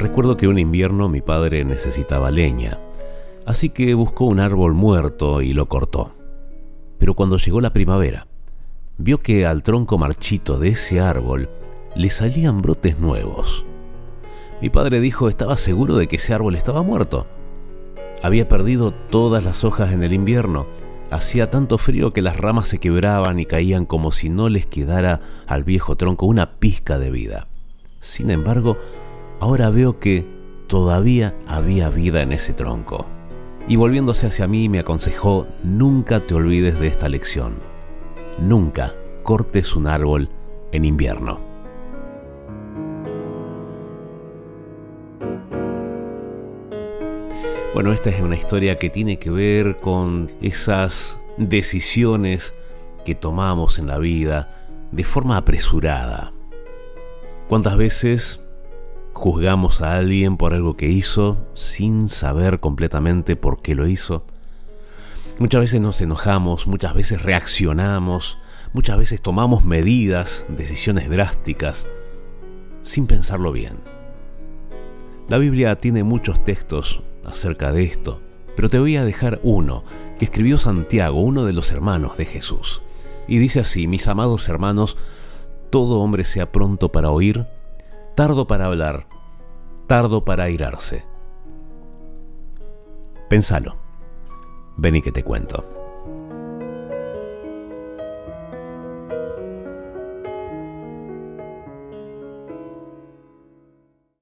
Recuerdo que un invierno mi padre necesitaba leña, así que buscó un árbol muerto y lo cortó. Pero cuando llegó la primavera, vio que al tronco marchito de ese árbol le salían brotes nuevos. Mi padre dijo estaba seguro de que ese árbol estaba muerto. Había perdido todas las hojas en el invierno. Hacía tanto frío que las ramas se quebraban y caían como si no les quedara al viejo tronco una pizca de vida. Sin embargo, ahora veo que todavía había vida en ese tronco. Y volviéndose hacia mí me aconsejó, nunca te olvides de esta lección. Nunca cortes un árbol en invierno. Bueno, esta es una historia que tiene que ver con esas decisiones que tomamos en la vida de forma apresurada. ¿Cuántas veces juzgamos a alguien por algo que hizo sin saber completamente por qué lo hizo? Muchas veces nos enojamos, muchas veces reaccionamos, muchas veces tomamos medidas, decisiones drásticas, sin pensarlo bien. La Biblia tiene muchos textos acerca de esto, pero te voy a dejar uno que escribió Santiago, uno de los hermanos de Jesús. Y dice así, mis amados hermanos, todo hombre sea pronto para oír, tardo para hablar, tardo para airarse. Pensalo. Ven y que te cuento.